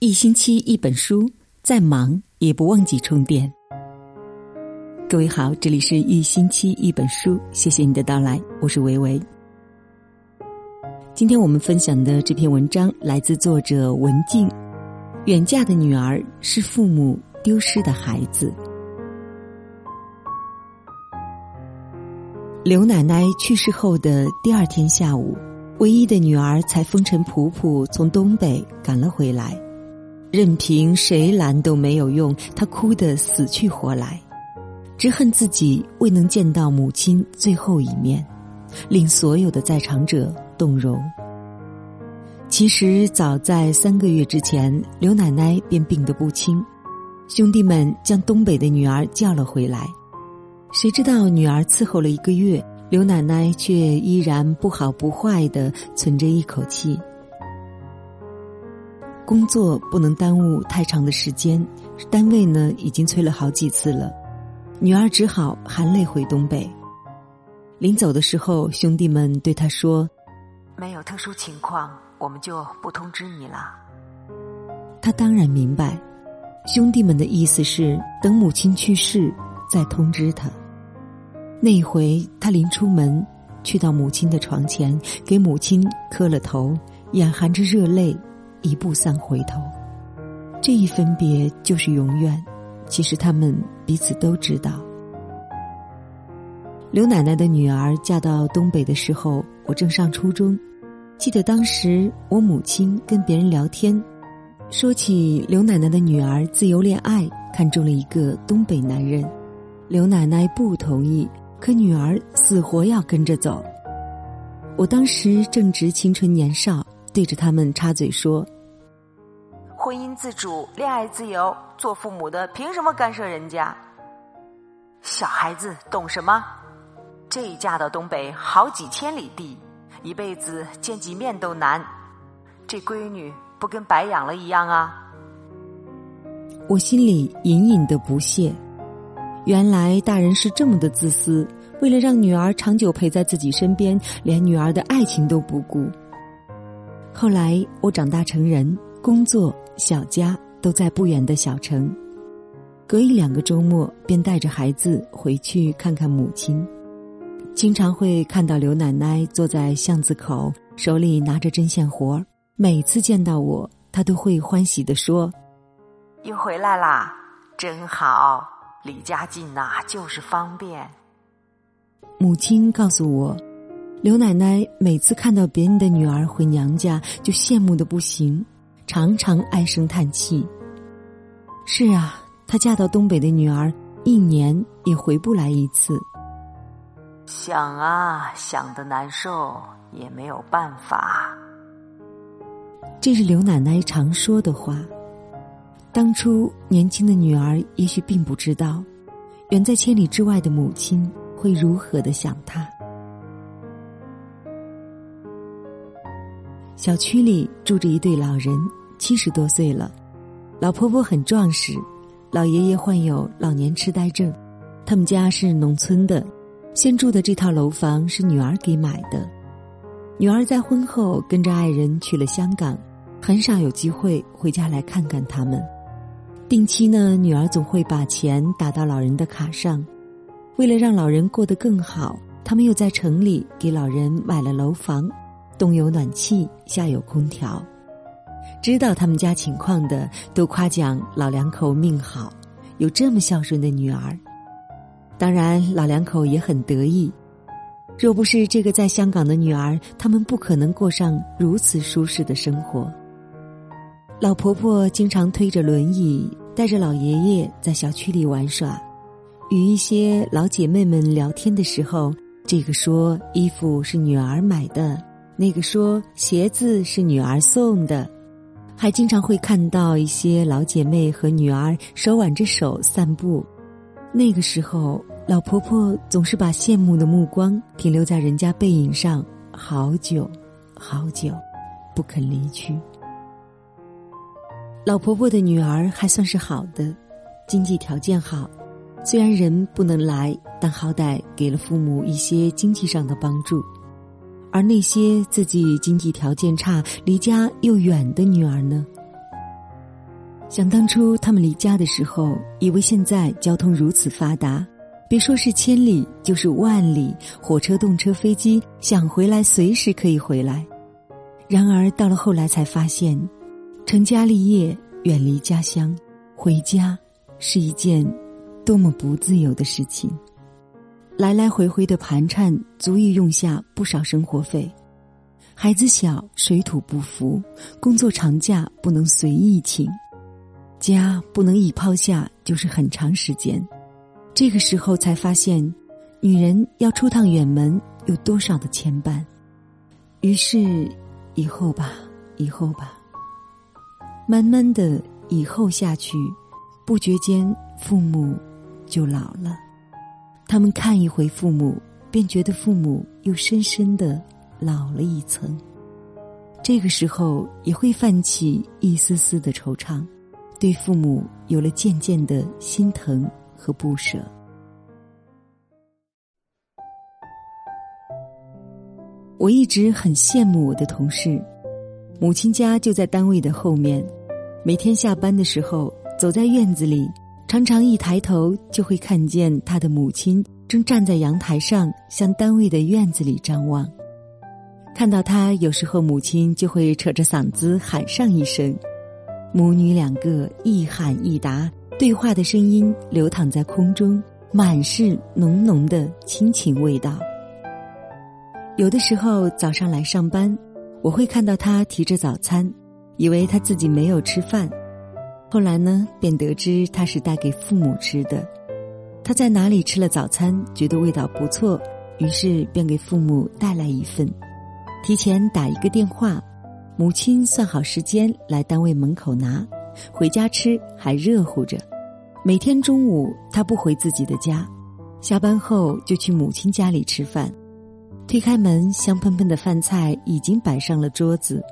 一星期一本书，再忙也不忘记充电。各位好，这里是一星期一本书，谢谢你的到来，我是维维。今天我们分享的这篇文章来自作者文静。远嫁的女儿是父母丢失的孩子。刘奶奶去世后的第二天下午，唯一的女儿才风尘仆仆从东北赶了回来。任凭谁拦都没有用，他哭得死去活来，只恨自己未能见到母亲最后一面，令所有的在场者动容。其实早在三个月之前，刘奶奶便病得不轻，兄弟们将东北的女儿叫了回来，谁知道女儿伺候了一个月，刘奶奶却依然不好不坏的存着一口气。工作不能耽误太长的时间，单位呢已经催了好几次了，女儿只好含泪回东北。临走的时候，兄弟们对他说：“没有特殊情况，我们就不通知你了。”他当然明白，兄弟们的意思是等母亲去世再通知他。那回他临出门，去到母亲的床前，给母亲磕了头，眼含着热泪。一步三回头，这一分别就是永远。其实他们彼此都知道。刘奶奶的女儿嫁到东北的时候，我正上初中。记得当时我母亲跟别人聊天，说起刘奶奶的女儿自由恋爱，看中了一个东北男人。刘奶奶不同意，可女儿死活要跟着走。我当时正值青春年少。对着他们插嘴说：“婚姻自主，恋爱自由，做父母的凭什么干涉人家？小孩子懂什么？这嫁到东北好几千里地，一辈子见几面都难。这闺女不跟白养了一样啊！”我心里隐隐的不屑。原来大人是这么的自私，为了让女儿长久陪在自己身边，连女儿的爱情都不顾。后来我长大成人，工作、小家都在不远的小城，隔一两个周末便带着孩子回去看看母亲。经常会看到刘奶奶坐在巷子口，手里拿着针线活儿。每次见到我，她都会欢喜地说：“又回来啦，真好，离家近呐，就是方便。”母亲告诉我。刘奶奶每次看到别人的女儿回娘家，就羡慕的不行，常常唉声叹气。是啊，她嫁到东北的女儿，一年也回不来一次。想啊，想的难受，也没有办法。这是刘奶奶常说的话。当初年轻的女儿也许并不知道，远在千里之外的母亲会如何的想她。小区里住着一对老人，七十多岁了，老婆婆很壮实，老爷爷患有老年痴呆症。他们家是农村的，现住的这套楼房是女儿给买的。女儿在婚后跟着爱人去了香港，很少有机会回家来看看他们。定期呢，女儿总会把钱打到老人的卡上。为了让老人过得更好，他们又在城里给老人买了楼房。冬有暖气，夏有空调。知道他们家情况的，都夸奖老两口命好，有这么孝顺的女儿。当然，老两口也很得意。若不是这个在香港的女儿，他们不可能过上如此舒适的生活。老婆婆经常推着轮椅，带着老爷爷在小区里玩耍，与一些老姐妹们聊天的时候，这个说衣服是女儿买的。那个说鞋子是女儿送的，还经常会看到一些老姐妹和女儿手挽着手散步。那个时候，老婆婆总是把羡慕的目光停留在人家背影上，好久，好久，不肯离去。老婆婆的女儿还算是好的，经济条件好，虽然人不能来，但好歹给了父母一些经济上的帮助。而那些自己经济条件差、离家又远的女儿呢？想当初他们离家的时候，以为现在交通如此发达，别说是千里，就是万里，火车、动车、飞机，想回来随时可以回来。然而到了后来才发现，成家立业、远离家乡，回家是一件多么不自由的事情。来来回回的盘缠，足以用下不少生活费。孩子小，水土不服，工作长假不能随意请。家不能一抛下就是很长时间，这个时候才发现，女人要出趟远门有多少的牵绊。于是，以后吧，以后吧，慢慢的以后下去，不觉间父母就老了。他们看一回父母，便觉得父母又深深的老了一层。这个时候也会泛起一丝丝的惆怅。对父母有了渐渐的心疼和不舍。我一直很羡慕我的同事，母亲家就在单位的后面。每天下班的时候，走在院子里，常常一抬头就会看见他的母亲正站在阳台上，向单位的院子里张望。看到他，有时候母亲就会扯着嗓子喊上一声。母女两个一喊一答，对话的声音流淌在空中，满是浓浓的亲情味道。有的时候早上来上班，我会看到他提着早餐，以为他自己没有吃饭，后来呢，便得知他是带给父母吃的。他在哪里吃了早餐，觉得味道不错，于是便给父母带来一份，提前打一个电话。母亲算好时间来单位门口拿，回家吃还热乎着。每天中午他不回自己的家，下班后就去母亲家里吃饭。推开门，香喷喷的饭菜已经摆上了桌子，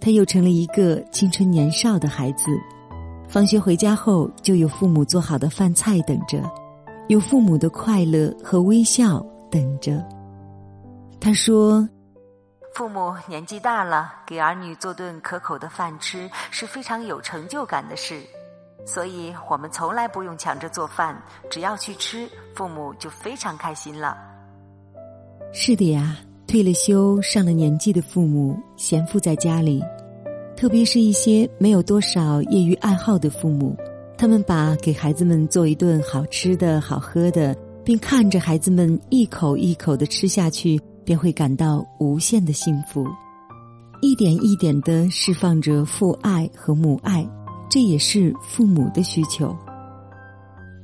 他又成了一个青春年少的孩子。放学回家后，就有父母做好的饭菜等着，有父母的快乐和微笑等着。他说。父母年纪大了，给儿女做顿可口的饭吃是非常有成就感的事，所以我们从来不用抢着做饭，只要去吃，父母就非常开心了。是的呀，退了休、上了年纪的父母闲赋在家里，特别是一些没有多少业余爱好的父母，他们把给孩子们做一顿好吃的好喝的，并看着孩子们一口一口的吃下去。便会感到无限的幸福，一点一点的释放着父爱和母爱，这也是父母的需求。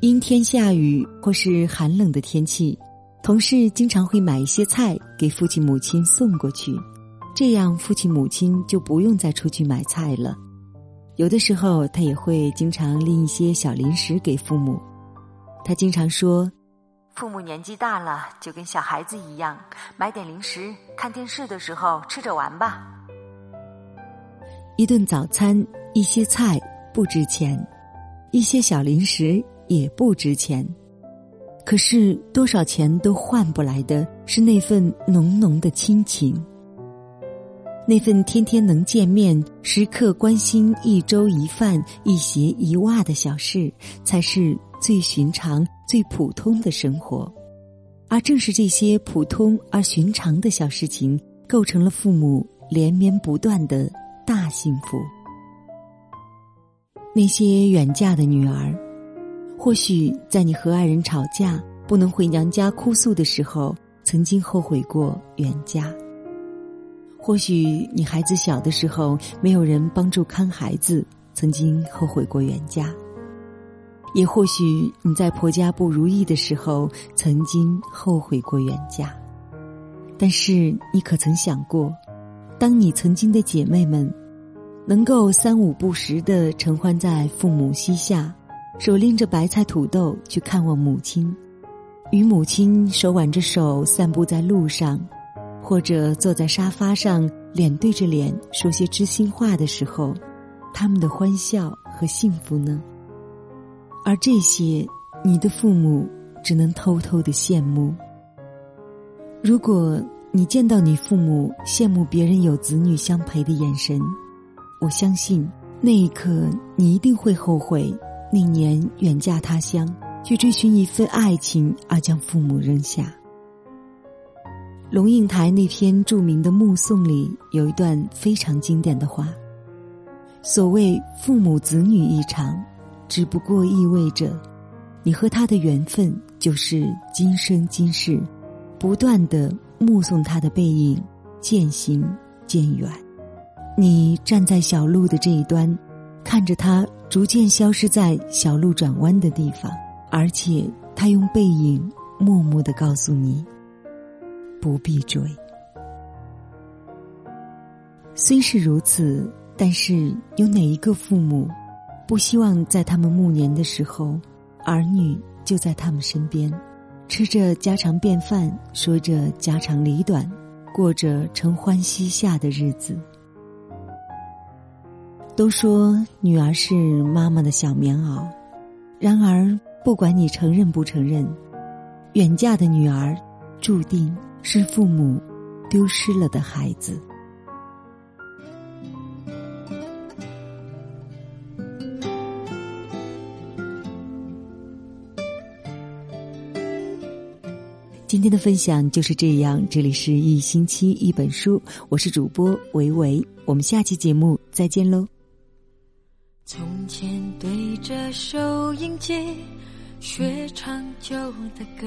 阴天下雨或是寒冷的天气，同事经常会买一些菜给父亲母亲送过去，这样父亲母亲就不用再出去买菜了。有的时候，他也会经常拎一些小零食给父母。他经常说。父母年纪大了，就跟小孩子一样，买点零食，看电视的时候吃着玩吧。一顿早餐，一些菜不值钱，一些小零食也不值钱，可是多少钱都换不来的是那份浓浓的亲情，那份天天能见面、时刻关心一粥一饭、一鞋一袜的小事，才是最寻常。最普通的生活，而正是这些普通而寻常的小事情，构成了父母连绵不断的大幸福。那些远嫁的女儿，或许在你和爱人吵架不能回娘家哭诉的时候，曾经后悔过远嫁；或许你孩子小的时候没有人帮助看孩子，曾经后悔过远嫁。也或许你在婆家不如意的时候，曾经后悔过远嫁，但是你可曾想过，当你曾经的姐妹们，能够三五不时的承欢在父母膝下，手拎着白菜土豆去看望母亲，与母亲手挽着手散步在路上，或者坐在沙发上脸对着脸说些知心话的时候，他们的欢笑和幸福呢？而这些，你的父母只能偷偷的羡慕。如果你见到你父母羡慕别人有子女相陪的眼神，我相信那一刻你一定会后悔那年远嫁他乡，去追寻一份爱情而将父母扔下。龙应台那篇著名的《目送》里有一段非常经典的话：“所谓父母子女一场，只不过意味着，你和他的缘分就是今生今世，不断的目送他的背影渐行渐远。你站在小路的这一端。”看着他逐渐消失在小路转弯的地方，而且他用背影默默的告诉你：不必追。虽是如此，但是有哪一个父母不希望在他们暮年的时候，儿女就在他们身边，吃着家常便饭，说着家长里短，过着承欢膝下的日子？都说女儿是妈妈的小棉袄，然而不管你承认不承认，远嫁的女儿注定是父母丢失了的孩子。今天的分享就是这样，这里是一星期一本书，我是主播维维，我们下期节目再见喽。从前对着收音机学唱旧的歌，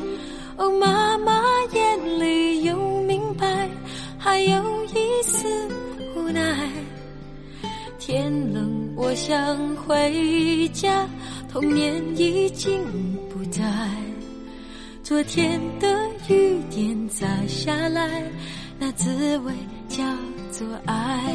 哦，妈妈眼里有明白，还有一丝无奈。天冷我想回家，童年已经不在。昨天的雨点洒下来，那滋味叫做爱。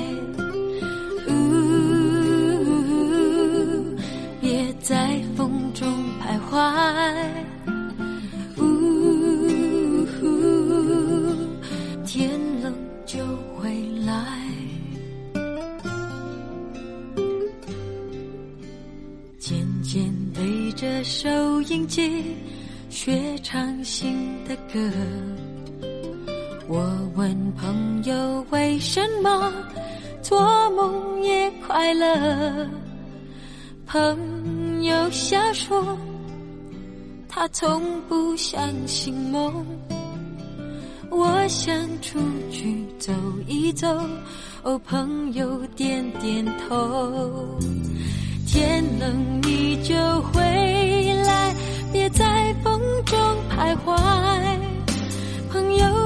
快乐，朋。友瞎说，他从不相信梦。我想出去走一走，哦，朋友点点头。天冷你就回来，别在风中徘徊。朋友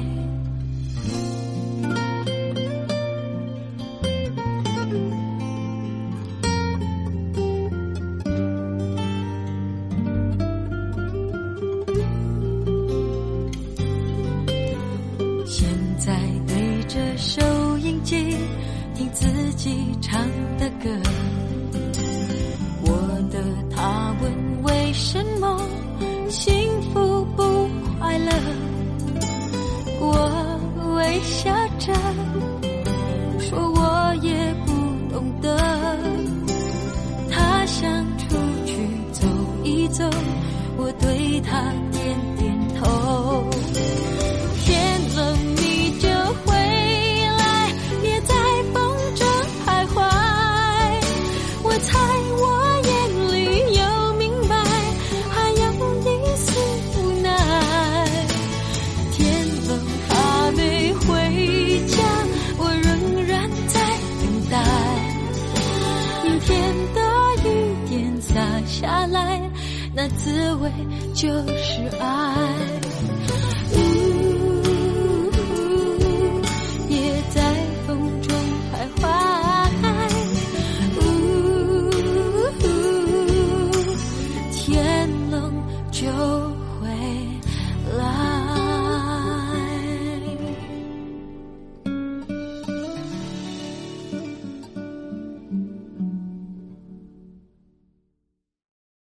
就是爱。